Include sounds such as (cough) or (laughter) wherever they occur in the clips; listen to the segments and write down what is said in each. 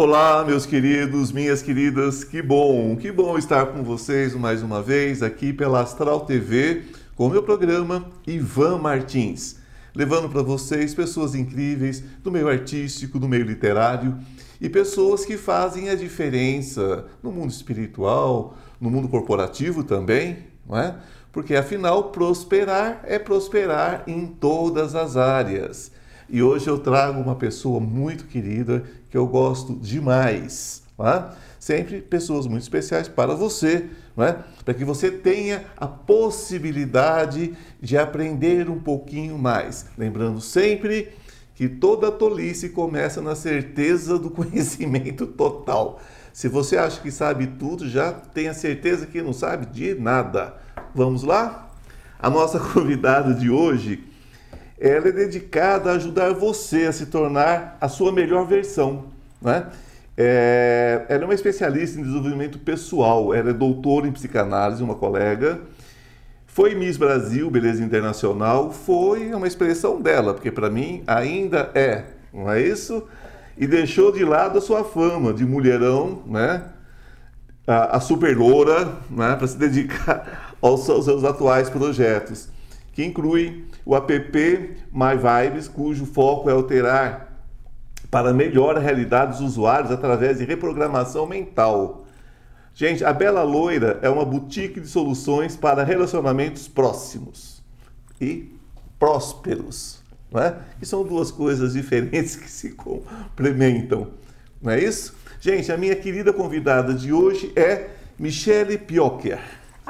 Olá, meus queridos, minhas queridas, que bom, que bom estar com vocês mais uma vez aqui pela Astral TV com o meu programa Ivan Martins, levando para vocês pessoas incríveis do meio artístico, do meio literário e pessoas que fazem a diferença no mundo espiritual, no mundo corporativo também, não é? Porque afinal, prosperar é prosperar em todas as áreas. E hoje eu trago uma pessoa muito querida que eu gosto demais. É? Sempre pessoas muito especiais para você, é? para que você tenha a possibilidade de aprender um pouquinho mais. Lembrando sempre que toda tolice começa na certeza do (laughs) conhecimento total. Se você acha que sabe tudo, já tenha certeza que não sabe de nada. Vamos lá? A nossa (laughs) convidada de hoje, ela é dedicada a ajudar você a se tornar a sua melhor versão, né? É, ela é uma especialista em desenvolvimento pessoal, ela é doutora em psicanálise, uma colega, foi Miss Brasil, Beleza Internacional, foi uma expressão dela, porque para mim ainda é, não é isso? E deixou de lado a sua fama de mulherão, né? A, a super loura, né? Para se (laughs) dedicar aos, aos seus atuais projetos, que inclui o app My Vibes, cujo foco é alterar para melhor a realidade dos usuários através de reprogramação mental. Gente, a Bela Loira é uma boutique de soluções para relacionamentos próximos e prósperos, não é? Que são duas coisas diferentes que se complementam, não é isso? Gente, a minha querida convidada de hoje é Michele Piocher.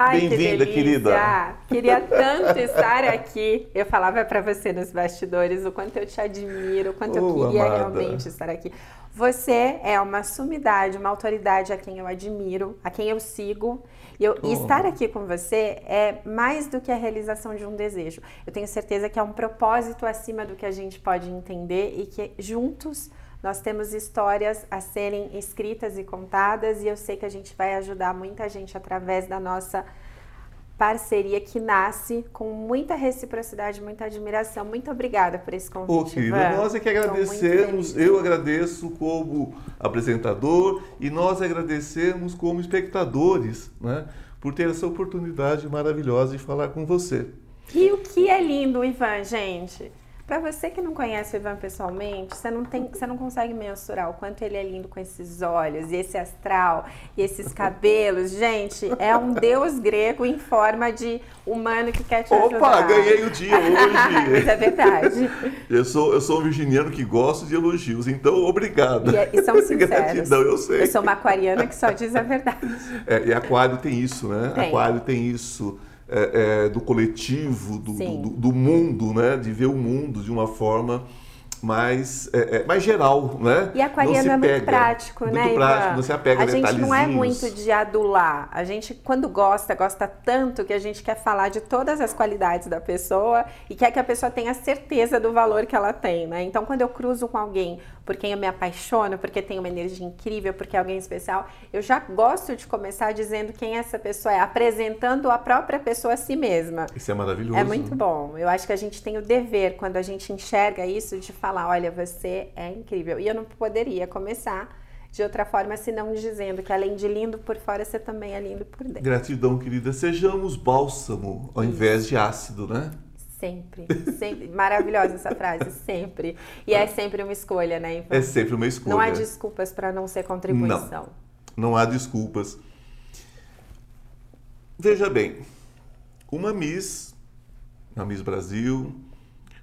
Bem-vinda, que querida. Queria tanto estar aqui. Eu falava para você nos bastidores o quanto eu te admiro, o quanto oh, eu queria amada. realmente estar aqui. Você é uma sumidade, uma autoridade a quem eu admiro, a quem eu sigo. E, eu, oh. e estar aqui com você é mais do que a realização de um desejo. Eu tenho certeza que é um propósito acima do que a gente pode entender e que juntos nós temos histórias a serem escritas e contadas e eu sei que a gente vai ajudar muita gente através da nossa parceria que nasce com muita reciprocidade, muita admiração. Muito obrigada por esse convite. Ô, querida, nós é que agradecemos. Eu agradeço como apresentador e nós agradecemos como espectadores, né, por ter essa oportunidade maravilhosa de falar com você. E o que é lindo, Ivan, gente? Para você que não conhece o Ivan pessoalmente, você não, tem, você não consegue mensurar o quanto ele é lindo com esses olhos, e esse astral, e esses cabelos. Gente, é um deus grego em forma de humano que quer te Opa, ajudar. Opa, ganhei o dia hoje. (laughs) Isso é verdade. eu, sou, eu sou um virginiano que gosta de elogios, então obrigado. E, é, e são (laughs) sinceros. Gratidão, eu sei. Eu sou uma aquariana que só diz a verdade. É, e aquário tem isso, né? Tem. Aquário tem isso é, é, do coletivo, do, do, do, mundo, né? De ver o mundo de uma forma mais, é, é mais geral, né? E aquariano é muito prático, muito né? Muito prático, não se apega a, a gente não é muito de adular. A gente, quando gosta, gosta tanto que a gente quer falar de todas as qualidades da pessoa e quer que a pessoa tenha certeza do valor que ela tem, né? Então, quando eu cruzo com alguém por quem eu me apaixono, porque tem uma energia incrível, porque é alguém especial, eu já gosto de começar dizendo quem essa pessoa é, apresentando a própria pessoa a si mesma. Isso é maravilhoso. É muito bom. Eu acho que a gente tem o dever, quando a gente enxerga isso, de falar: olha, você é incrível. E eu não poderia começar de outra forma, senão dizendo que além de lindo por fora, você também é lindo por dentro. Gratidão, querida. Sejamos bálsamo ao Isso. invés de ácido, né? Sempre, sempre. Maravilhosa essa frase, sempre. E é sempre uma escolha, né, Ivan? É sempre uma escolha. Não há desculpas para não ser contribuição. Não, não há desculpas. Veja bem, uma Miss, uma Miss Brasil,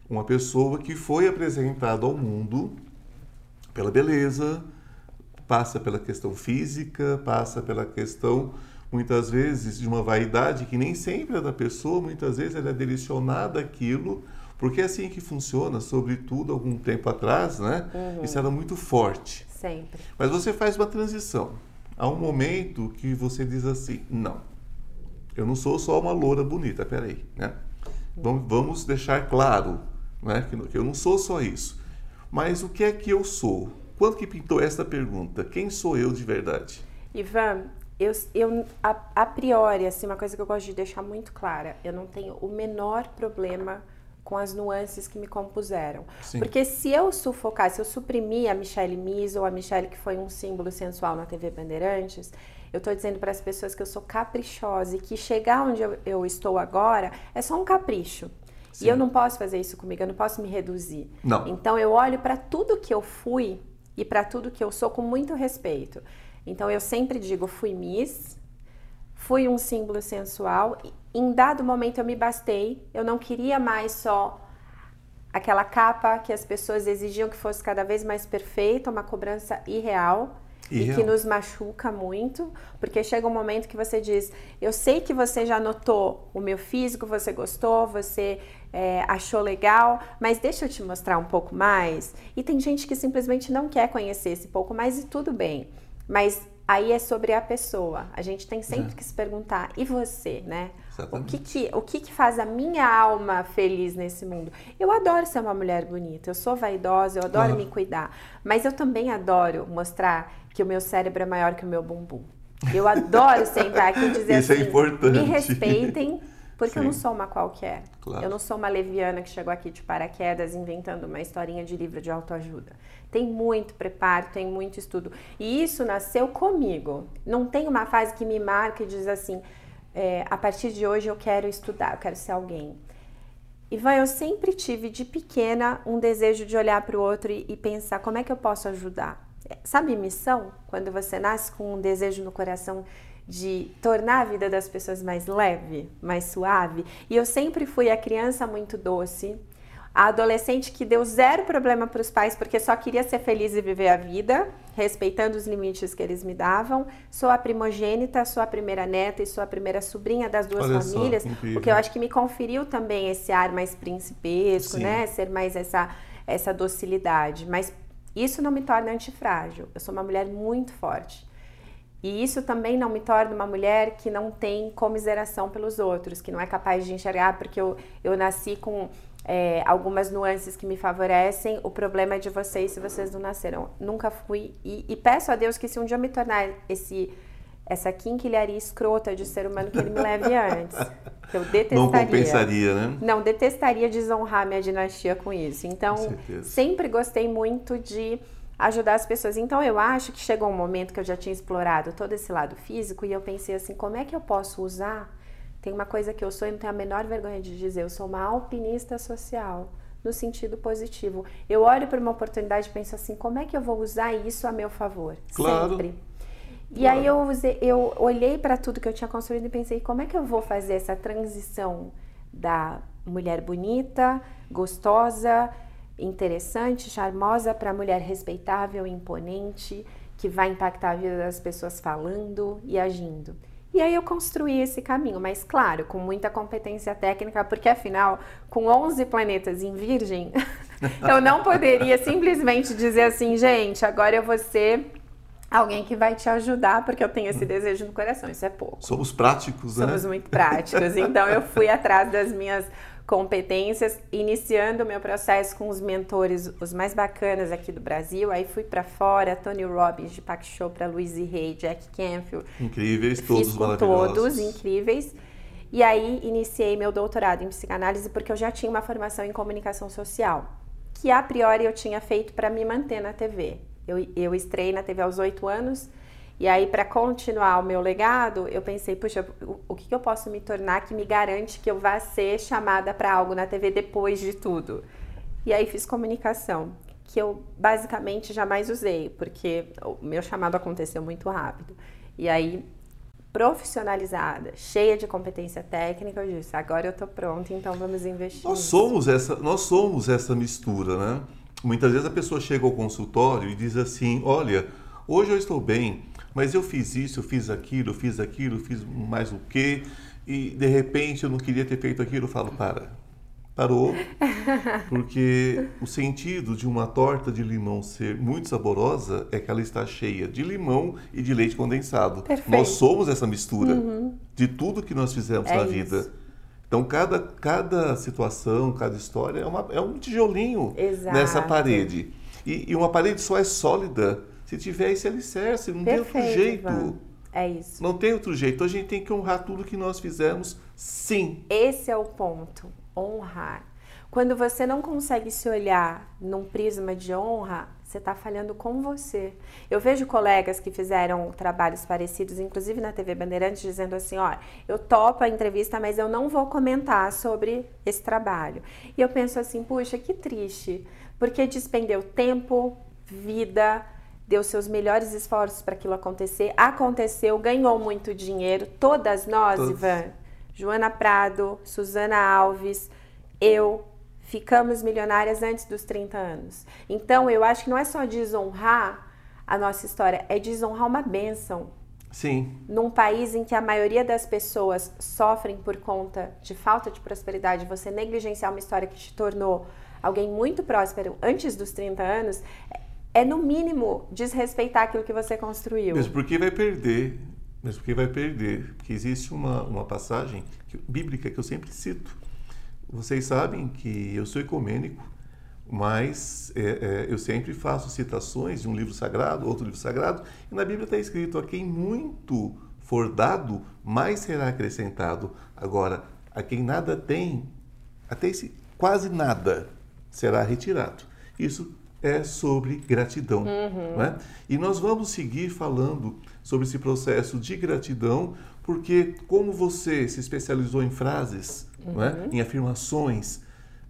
uma pessoa que foi apresentada ao mundo pela beleza, passa pela questão física, passa pela questão muitas vezes de uma vaidade que nem sempre é da pessoa, muitas vezes ela é direcionada àquilo, porque é assim que funciona, sobretudo algum tempo atrás, né? Uhum. Isso era muito forte. Sempre. Mas você faz uma transição. Há um momento que você diz assim, não, eu não sou só uma loura bonita, peraí, né? Vamos, vamos deixar claro né, que eu não sou só isso. Mas o que é que eu sou? Quando que pintou essa pergunta? Quem sou eu de verdade? Ivan, eu, eu a, a, priori, assim, uma coisa que eu gosto de deixar muito clara, eu não tenho o menor problema com as nuances que me compuseram. Sim. Porque se eu sufocar, se eu suprimir a Michelle Mies ou a Michelle que foi um símbolo sensual na TV Bandeirantes, eu estou dizendo para as pessoas que eu sou caprichosa e que chegar onde eu, eu estou agora é só um capricho. Sim. E eu não posso fazer isso comigo, eu não posso me reduzir. Não. Então eu olho para tudo que eu fui e para tudo que eu sou com muito respeito. Então eu sempre digo, fui Miss, fui um símbolo sensual. Em dado momento eu me bastei, eu não queria mais só aquela capa que as pessoas exigiam que fosse cada vez mais perfeita, uma cobrança irreal. E, e que nos machuca muito, porque chega um momento que você diz: Eu sei que você já notou o meu físico, você gostou, você é, achou legal, mas deixa eu te mostrar um pouco mais. E tem gente que simplesmente não quer conhecer esse pouco mais e tudo bem. Mas aí é sobre a pessoa. A gente tem sempre é. que se perguntar, e você, né? O que que, o que que faz a minha alma feliz nesse mundo? Eu adoro ser uma mulher bonita, eu sou vaidosa, eu adoro me cuidar, mas eu também adoro mostrar que o meu cérebro é maior que o meu bumbum. Eu adoro sentar aqui e dizer (laughs) Isso é assim, é importante. me respeitem, porque Sim. eu não sou uma qualquer. Claro. Eu não sou uma leviana que chegou aqui de paraquedas inventando uma historinha de livro de autoajuda. Tem muito preparo, tem muito estudo. E isso nasceu comigo. Não tem uma fase que me marca e diz assim: é, a partir de hoje eu quero estudar, eu quero ser alguém. Ivan, eu sempre tive de pequena um desejo de olhar para o outro e, e pensar como é que eu posso ajudar. Sabe missão? Quando você nasce com um desejo no coração de tornar a vida das pessoas mais leve, mais suave. E eu sempre fui a criança muito doce, a adolescente que deu zero problema para os pais porque só queria ser feliz e viver a vida, respeitando os limites que eles me davam. Sou a primogênita, sou a primeira neta e sou a primeira sobrinha das duas Olha famílias, só, o que eu acho que me conferiu também esse ar mais principesco, Sim. né? Ser mais essa essa docilidade, mas isso não me torna antifrágil. Eu sou uma mulher muito forte. E isso também não me torna uma mulher que não tem comiseração pelos outros, que não é capaz de enxergar porque eu, eu nasci com é, algumas nuances que me favorecem. O problema é de vocês se vocês não nasceram. Nunca fui. E, e peço a Deus que se um dia eu me tornar esse essa quinquilharia escrota de ser humano que ele me leve (laughs) antes. Que eu detestaria. Não compensaria, né? Não, detestaria desonrar minha dinastia com isso. Então, sempre gostei muito de ajudar as pessoas. Então eu acho que chegou um momento que eu já tinha explorado todo esse lado físico e eu pensei assim, como é que eu posso usar? Tem uma coisa que eu sou e não tenho a menor vergonha de dizer, eu sou uma alpinista social no sentido positivo. Eu olho para uma oportunidade e penso assim, como é que eu vou usar isso a meu favor? Claro. Sempre. E claro. aí eu, usei, eu olhei para tudo que eu tinha construído e pensei, como é que eu vou fazer essa transição da mulher bonita, gostosa, interessante, charmosa para a mulher respeitável, imponente, que vai impactar a vida das pessoas falando e agindo. E aí eu construí esse caminho, mas claro, com muita competência técnica, porque afinal, com 11 planetas em Virgem, (laughs) eu não poderia simplesmente dizer assim, gente, agora eu vou ser alguém que vai te ajudar, porque eu tenho esse desejo no coração, isso é pouco. Somos práticos, né? Somos muito práticos. Então eu fui atrás das minhas competências, iniciando o meu processo com os mentores, os mais bacanas aqui do Brasil. Aí fui para fora, Tony Robbins, de Pak para Louise Hay, Jack Canfield. Incríveis, todos Fiz com todos, incríveis. E aí iniciei meu doutorado em psicanálise porque eu já tinha uma formação em comunicação social, que a priori eu tinha feito para me manter na TV. Eu, eu estrei na TV aos oito anos e aí, para continuar o meu legado, eu pensei, puxa, o, o que, que eu posso me tornar que me garante que eu vá ser chamada para algo na TV depois de tudo? E aí fiz comunicação, que eu basicamente jamais usei, porque o meu chamado aconteceu muito rápido. E aí, profissionalizada, cheia de competência técnica, eu disse, agora eu tô pronta, então vamos investir. Nós somos essa, nós somos essa mistura, né? Muitas vezes a pessoa chega ao consultório e diz assim, olha, hoje eu estou bem, mas eu fiz isso, eu fiz aquilo, eu fiz aquilo, eu fiz mais o quê, e de repente eu não queria ter feito aquilo, eu falo, para. Parou, (laughs) porque o sentido de uma torta de limão ser muito saborosa é que ela está cheia de limão e de leite condensado. Perfeito. Nós somos essa mistura uhum. de tudo que nós fizemos é na vida. Então, cada, cada situação, cada história é, uma, é um tijolinho Exato. nessa parede. E, e uma parede só é sólida se tiver esse alicerce, não Perfeito, tem outro jeito. Ivan. É isso. Não tem outro jeito. A gente tem que honrar tudo que nós fizemos, sim. Esse é o ponto. Honrar. Quando você não consegue se olhar num prisma de honra, você está falhando com você. Eu vejo colegas que fizeram trabalhos parecidos, inclusive na TV Bandeirantes, dizendo assim: ó, eu topo a entrevista, mas eu não vou comentar sobre esse trabalho. E eu penso assim: puxa, que triste, porque despendeu tempo, vida, deu seus melhores esforços para aquilo acontecer, aconteceu, ganhou muito dinheiro. Todas nós, Todos. Ivan, Joana Prado, Suzana Alves, eu, ficamos milionárias antes dos 30 anos. Então, eu acho que não é só desonrar a nossa história, é desonrar uma bênção. Sim. Num país em que a maioria das pessoas sofrem por conta de falta de prosperidade, você negligenciar uma história que te tornou alguém muito próspero antes dos 30 anos, é no mínimo desrespeitar aquilo que você construiu. Mesmo porque vai perder, mesmo porque vai perder, porque existe uma, uma passagem bíblica que eu sempre cito, vocês sabem que eu sou ecumênico, mas é, é, eu sempre faço citações de um livro sagrado, outro livro sagrado, e na Bíblia está escrito: a quem muito for dado, mais será acrescentado. Agora, a quem nada tem, até esse quase nada será retirado. Isso é sobre gratidão. Uhum. Né? E nós vamos seguir falando sobre esse processo de gratidão, porque como você se especializou em frases, é? uhum. né? em afirmações,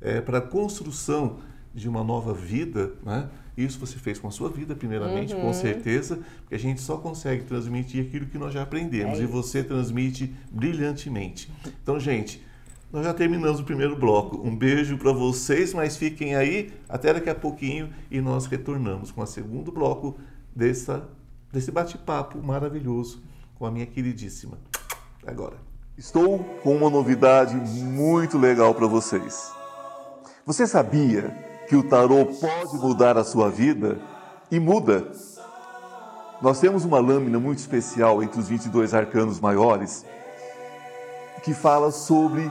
é, para a construção de uma nova vida, né? isso você fez com a sua vida, primeiramente, uhum. com certeza, porque a gente só consegue transmitir aquilo que nós já aprendemos, é e você transmite brilhantemente. Então, gente, nós já terminamos o primeiro bloco. Um beijo para vocês, mas fiquem aí até daqui a pouquinho e nós retornamos com o segundo bloco dessa, desse bate-papo maravilhoso com a minha queridíssima. Agora. Estou com uma novidade muito legal para vocês. Você sabia que o tarô pode mudar a sua vida? E muda. Nós temos uma lâmina muito especial entre os 22 arcanos maiores que fala sobre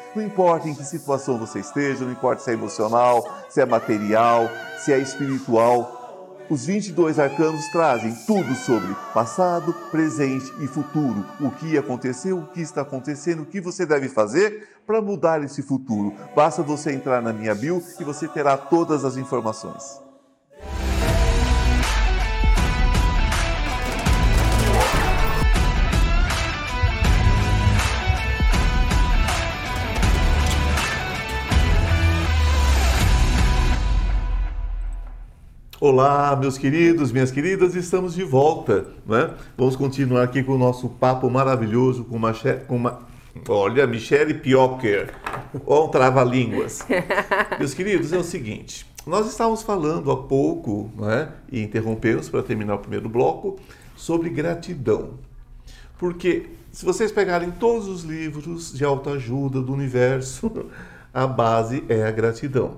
Não importa em que situação você esteja, não importa se é emocional, se é material, se é espiritual, os 22 arcanos trazem tudo sobre passado, presente e futuro. O que aconteceu, o que está acontecendo, o que você deve fazer para mudar esse futuro. Basta você entrar na minha bio e você terá todas as informações. Olá, meus queridos, minhas queridas, estamos de volta. Né? Vamos continuar aqui com o nosso papo maravilhoso com uma, com uma olha, Michele Piocker, ou um trava-línguas. (laughs) meus queridos, é o seguinte, nós estávamos falando há pouco, né, e interrompemos para terminar o primeiro bloco, sobre gratidão. Porque se vocês pegarem todos os livros de autoajuda do universo, (laughs) a base é a gratidão.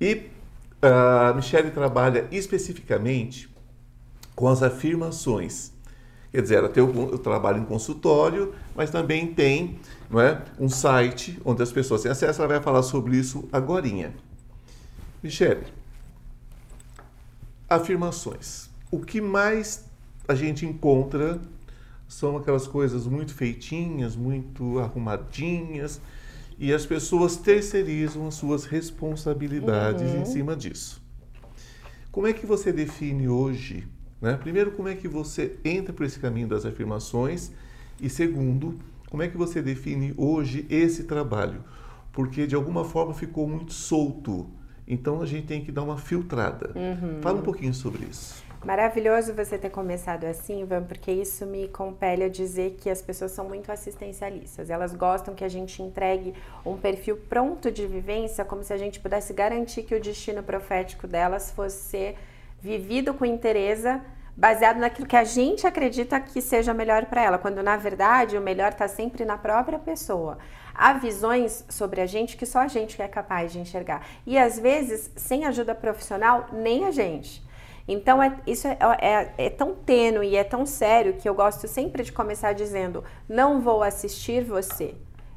E a Michelle trabalha especificamente com as afirmações. Quer dizer, ela tem o, trabalho em consultório, mas também tem não é, um site onde as pessoas têm acesso. Ela vai falar sobre isso agora. Michelle, afirmações. O que mais a gente encontra são aquelas coisas muito feitinhas, muito arrumadinhas, e as pessoas terceirizam as suas responsabilidades uhum. em cima disso. Como é que você define hoje? Né? Primeiro, como é que você entra por esse caminho das afirmações? E segundo, como é que você define hoje esse trabalho? Porque de alguma forma ficou muito solto. Então a gente tem que dar uma filtrada. Uhum. Fala um pouquinho sobre isso. Maravilhoso você ter começado assim, Ivan, porque isso me compele a dizer que as pessoas são muito assistencialistas. Elas gostam que a gente entregue um perfil pronto de vivência, como se a gente pudesse garantir que o destino profético delas fosse ser vivido com interesse baseado naquilo que a gente acredita que seja melhor para ela, quando na verdade o melhor está sempre na própria pessoa. Há visões sobre a gente que só a gente é capaz de enxergar. E às vezes, sem ajuda profissional, nem a gente. Então, é, isso é, é, é, tão tênue e é tão sério que eu gosto sempre de começar dizendo: não vou assistir você.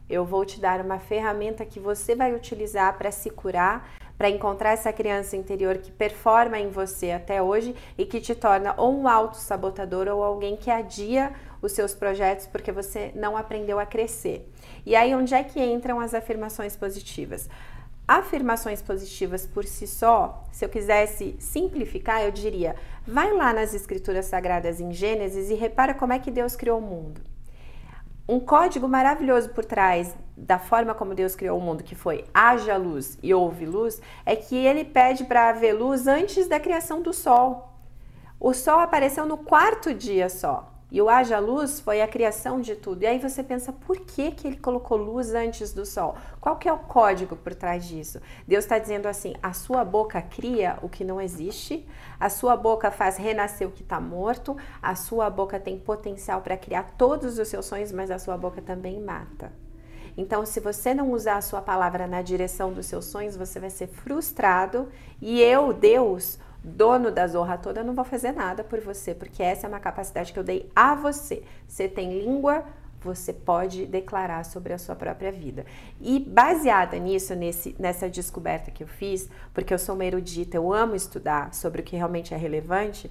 Eu vou te dar uma ferramenta que você vai utilizar para se curar, para encontrar essa criança interior que performa em você até hoje e que te torna ou um auto-sabotador ou alguém que adia os seus projetos porque você não aprendeu a crescer. E aí, onde é que entram as afirmações positivas? Afirmações positivas por si só, se eu quisesse simplificar, eu diria: vai lá nas escrituras sagradas em Gênesis e repara como é que Deus criou o mundo um código maravilhoso por trás da forma como Deus criou o mundo, que foi haja luz e houve luz, é que ele pede para haver luz antes da criação do sol. O sol apareceu no quarto dia só. E o haja luz foi a criação de tudo. E aí você pensa, por que, que ele colocou luz antes do sol? Qual que é o código por trás disso? Deus está dizendo assim, a sua boca cria o que não existe, a sua boca faz renascer o que está morto, a sua boca tem potencial para criar todos os seus sonhos, mas a sua boca também mata. Então, se você não usar a sua palavra na direção dos seus sonhos, você vai ser frustrado. E eu, Deus, dono da zorra toda, eu não vou fazer nada por você, porque essa é uma capacidade que eu dei a você. Você tem língua, você pode declarar sobre a sua própria vida. E baseada nisso, nesse, nessa descoberta que eu fiz, porque eu sou uma erudita, eu amo estudar sobre o que realmente é relevante,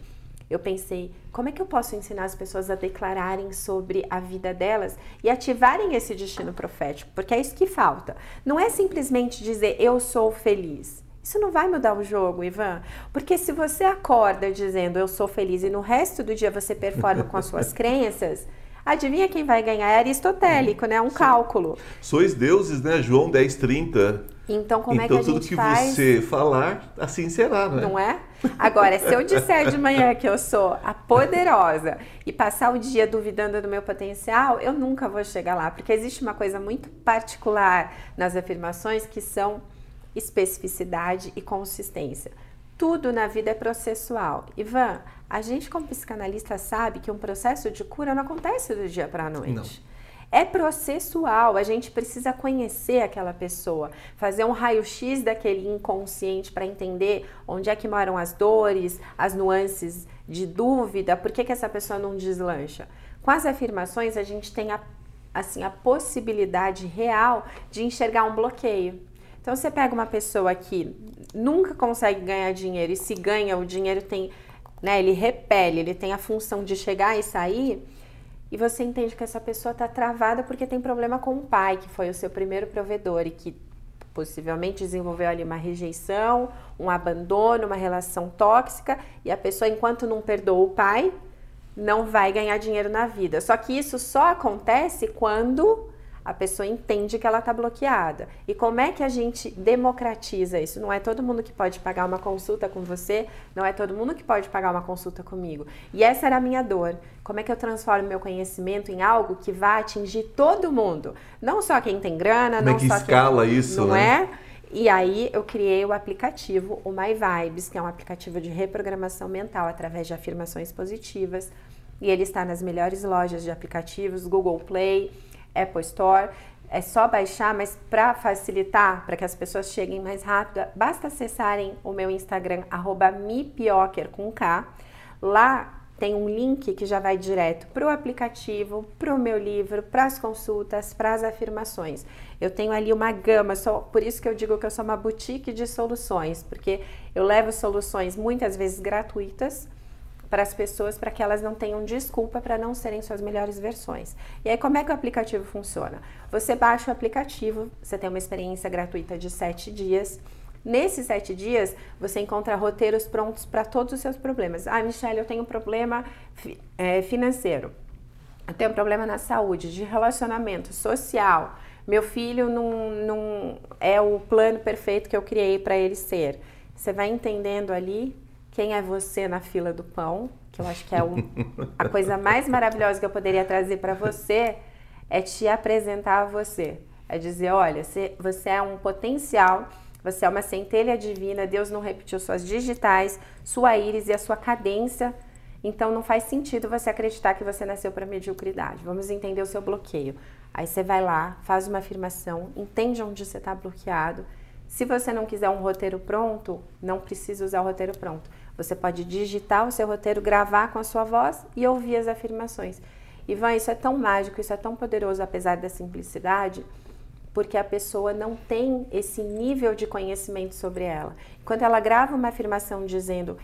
eu pensei, como é que eu posso ensinar as pessoas a declararem sobre a vida delas e ativarem esse destino profético? Porque é isso que falta. Não é simplesmente dizer eu sou feliz. Isso não vai mudar o jogo, Ivan. Porque se você acorda dizendo eu sou feliz e no resto do dia você performa com as suas (laughs) crenças, adivinha quem vai ganhar? É aristotélico, né? Um cálculo. Sois deuses, né? João 10, 30. Então, como então, é que a gente faz? Então, tudo que você falar, assim será, né? Não é? Agora, se eu disser de manhã que eu sou a poderosa e passar o dia duvidando do meu potencial, eu nunca vou chegar lá, porque existe uma coisa muito particular nas afirmações que são especificidade e consistência. Tudo na vida é processual. Ivan, a gente como psicanalista sabe que um processo de cura não acontece do dia para a noite. Não. É processual, a gente precisa conhecer aquela pessoa, fazer um raio-x daquele inconsciente para entender onde é que moram as dores, as nuances de dúvida, por que, que essa pessoa não deslancha. Com as afirmações, a gente tem a, assim, a possibilidade real de enxergar um bloqueio. Então você pega uma pessoa que nunca consegue ganhar dinheiro e se ganha, o dinheiro tem, né, ele repele, ele tem a função de chegar e sair, e você entende que essa pessoa está travada porque tem problema com o pai, que foi o seu primeiro provedor e que possivelmente desenvolveu ali uma rejeição, um abandono, uma relação tóxica, e a pessoa, enquanto não perdoa o pai, não vai ganhar dinheiro na vida. Só que isso só acontece quando a pessoa entende que ela está bloqueada. E como é que a gente democratiza isso? Não é todo mundo que pode pagar uma consulta com você, não é todo mundo que pode pagar uma consulta comigo. E essa era a minha dor. Como é que eu transformo meu conhecimento em algo que vai atingir todo mundo? Não só quem tem grana, como não é que só escala quem... isso, não né? é? E aí eu criei o aplicativo, o My Vibes, que é um aplicativo de reprogramação mental através de afirmações positivas. E ele está nas melhores lojas de aplicativos, Google Play, Apple Store. É só baixar, mas para facilitar, para que as pessoas cheguem mais rápido, basta acessarem o meu Instagram, mipioker com K. Lá tem um link que já vai direto para o aplicativo, para o meu livro, para as consultas, para as afirmações. Eu tenho ali uma gama, só por isso que eu digo que eu sou uma boutique de soluções, porque eu levo soluções muitas vezes gratuitas para as pessoas para que elas não tenham desculpa para não serem suas melhores versões. E aí, como é que o aplicativo funciona? Você baixa o aplicativo, você tem uma experiência gratuita de sete dias. Nesses sete dias, você encontra roteiros prontos para todos os seus problemas. Ah, Michelle, eu tenho um problema é, financeiro. Eu tenho um problema na saúde, de relacionamento, social. Meu filho não, não é o plano perfeito que eu criei para ele ser. Você vai entendendo ali quem é você na fila do pão, que eu acho que é um, a coisa mais maravilhosa que eu poderia trazer para você, é te apresentar a você. É dizer, olha, você é um potencial, você é uma centelha divina, Deus não repetiu suas digitais, sua íris e a sua cadência Então não faz sentido você acreditar que você nasceu para mediocridade. Vamos entender o seu bloqueio. Aí você vai lá, faz uma afirmação, entende onde você está bloqueado. Se você não quiser um roteiro pronto, não precisa usar o roteiro pronto. Você pode digitar o seu roteiro, gravar com a sua voz e ouvir as afirmações. Ivan, isso é tão mágico, isso é tão poderoso, apesar da simplicidade, porque a pessoa não tem esse nível de conhecimento sobre ela. Quando ela grava uma afirmação dizendo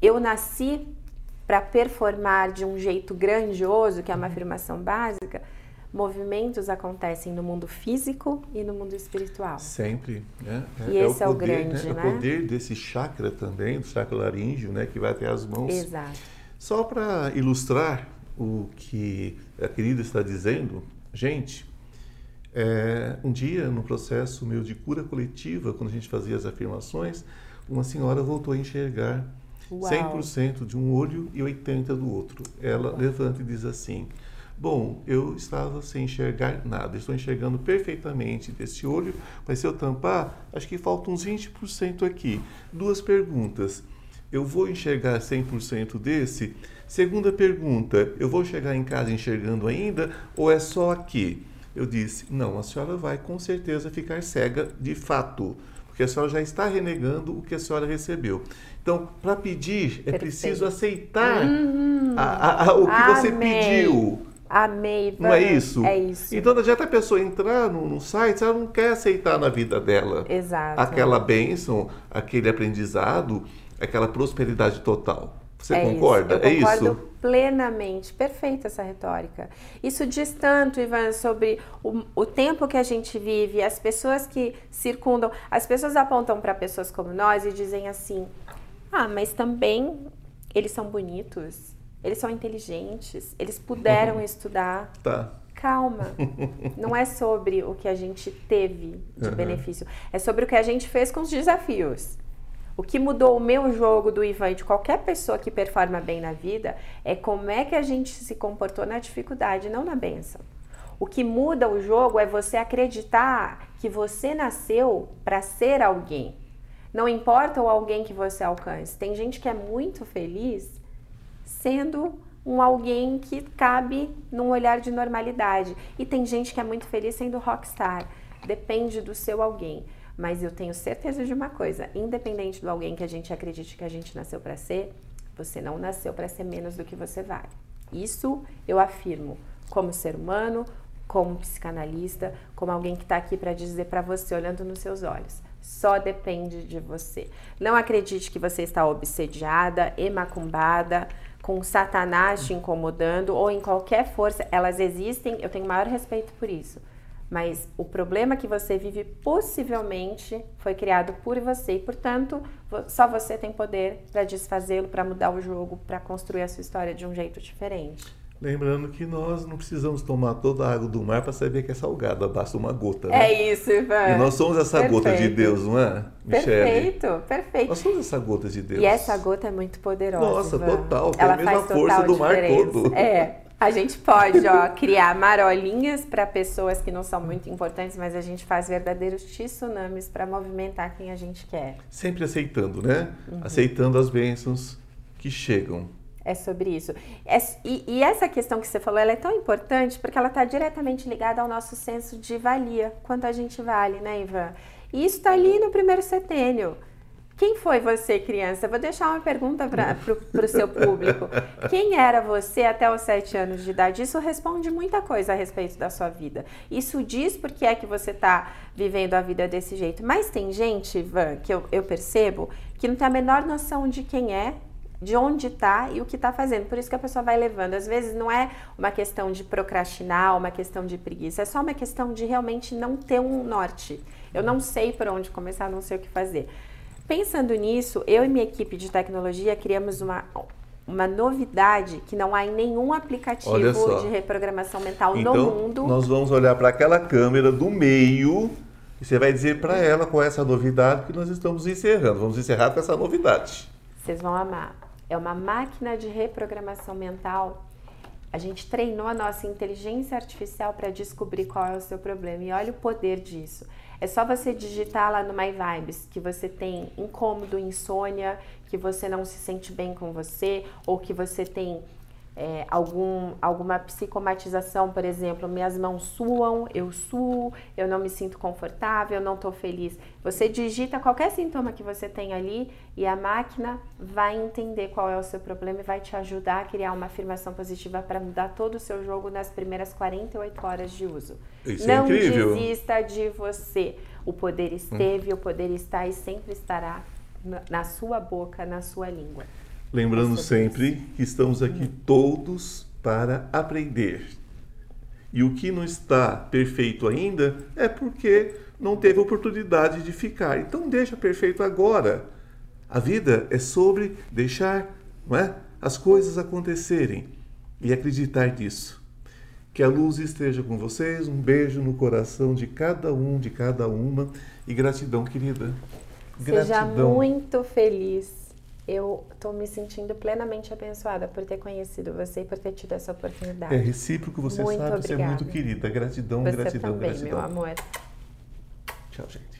eu nasci para performar de um jeito grandioso, que é uma uhum. afirmação básica, movimentos acontecem no mundo físico e no mundo espiritual. Sempre, né? É, e é esse é o, poder, é o grande, né? né? O poder desse chakra também, do chakra laríngeo, né? Que vai até as mãos. Exato. Só para ilustrar o que a querida está dizendo, gente, é, um dia no processo meu de cura coletiva, quando a gente fazia as afirmações, uma senhora voltou a enxergar Uau. 100% de um olho e 80% do outro. Ela Uau. levanta e diz assim: Bom, eu estava sem enxergar nada, estou enxergando perfeitamente desse olho, mas se eu tampar, acho que falta uns 20% aqui. Duas perguntas. Eu vou enxergar 100% desse? Segunda pergunta, eu vou chegar em casa enxergando ainda ou é só aqui? Eu disse, não, a senhora vai com certeza ficar cega de fato, porque a senhora já está renegando o que a senhora recebeu. Então, para pedir, é Perfeito. preciso aceitar uhum. a, a, a, o que Amei. você pediu. Amei. Não é isso? É isso. Então não adianta a pessoa entrar no, no site, ela não quer aceitar na vida dela Exato. aquela bênção, aquele aprendizado, aquela prosperidade total. Você é concorda? Isso. Eu é concordo isso? plenamente. Perfeita essa retórica. Isso diz tanto, Ivan, sobre o, o, tempo que a gente vive, as pessoas que circundam. As pessoas apontam para pessoas como nós e dizem assim: ah, mas também eles são bonitos, eles são inteligentes, eles puderam (laughs) estudar. Tá. Calma. (laughs) Não é sobre o que a gente teve de uhum. benefício, é sobre o que a gente fez com os desafios. O que mudou o meu jogo do Ivan e de qualquer pessoa que performa bem na vida é como é que a gente se comportou na dificuldade, não na benção. O que muda o jogo é você acreditar que você nasceu para ser alguém. Não importa o alguém que você alcance. Tem gente que é muito feliz sendo um alguém que cabe num olhar de normalidade. E tem gente que é muito feliz sendo rockstar. Depende do seu alguém. Mas eu tenho certeza de uma coisa: independente do alguém que a gente acredite que a gente nasceu para ser, você não nasceu para ser menos do que você vale. Isso eu afirmo como ser humano, como psicanalista, como alguém que está aqui para dizer para você, olhando nos seus olhos. Só depende de você. Não acredite que você está obsediada, emacumbada, com Satanás te incomodando ou em qualquer força. Elas existem, eu tenho maior respeito por isso. Mas o problema que você vive possivelmente foi criado por você e, portanto, só você tem poder para desfazê-lo, para mudar o jogo, para construir a sua história de um jeito diferente. Lembrando que nós não precisamos tomar toda a água do mar para saber que é salgada, basta uma gota. Né? É isso, Ivan. E nós somos essa perfeito. gota de Deus, não é, Michele? Perfeito, perfeito. Nós somos essa gota de Deus. E essa gota é muito poderosa. Nossa, Ivan. total. Tem Ela a mesma força do mar todo. É. A gente pode ó, (laughs) criar marolinhas para pessoas que não são muito importantes, mas a gente faz verdadeiros tsunamis para movimentar quem a gente quer. Sempre aceitando, né? Uhum. Aceitando as bênçãos que chegam. É sobre isso. É, e, e, essa questão que você falou, ela é tão importante porque ela está diretamente ligada ao nosso senso de valia, quanto a gente vale, né, Ivan? E isso está ali no primeiro setênio. Quem foi você, criança? Vou deixar uma pergunta para o seu público. Quem era você até os sete anos de idade? Isso responde muita coisa a respeito da sua vida. Isso diz por que é que você está vivendo a vida desse jeito. Mas tem gente, Ivan, que eu, eu percebo, que não tem a menor noção de quem é, de onde está e o que está fazendo. Por isso que a pessoa vai levando. Às vezes não é uma questão de procrastinar, uma questão de preguiça, é só uma questão de realmente não ter um norte. Eu não sei por onde começar, não sei o que fazer. Pensando nisso, eu e minha equipe de tecnologia criamos uma, uma novidade que não há em nenhum aplicativo de reprogramação mental então, no mundo. Nós vamos olhar para aquela câmera do meio e você vai dizer para ela qual é essa novidade que nós estamos encerrando. Vamos encerrar com essa novidade. Vocês vão amar. É uma máquina de reprogramação mental A gente treinou a nossa inteligência artificial para descobrir qual é o seu problema. E olha o poder disso. É só você digitar lá no My Vibes que você tem incômodo, insônia, que você não se sente bem com você, ou que você tem é, algum, alguma psicomatização, por exemplo, minhas mãos suam, eu suo, eu não me sinto confortável, eu não estou feliz. Você digita qualquer sintoma que você tem ali e a máquina vai entender qual é o seu problema e vai te ajudar a criar uma afirmação positiva para mudar todo o seu jogo nas primeiras 48 horas de uso. Isso é não é incrível. desista de você. O poder esteve, hum. o poder está e sempre estará na sua boca, na sua língua. Lembrando sempre que estamos aqui todos para aprender. E o que não está perfeito ainda é porque não teve oportunidade de ficar. Então deixa perfeito agora. A vida é sobre deixar não é, as coisas acontecerem e acreditar nisso. Que a luz esteja com vocês. Um beijo no coração de cada um, de cada uma. E gratidão, querida. Gratidão. Seja muito feliz eu estou me sentindo plenamente abençoada por ter conhecido você e por ter tido essa oportunidade. É recíproco, você muito sabe, obrigada. você é muito querida. Gratidão, você gratidão, também, gratidão. meu amor. Tchau, gente.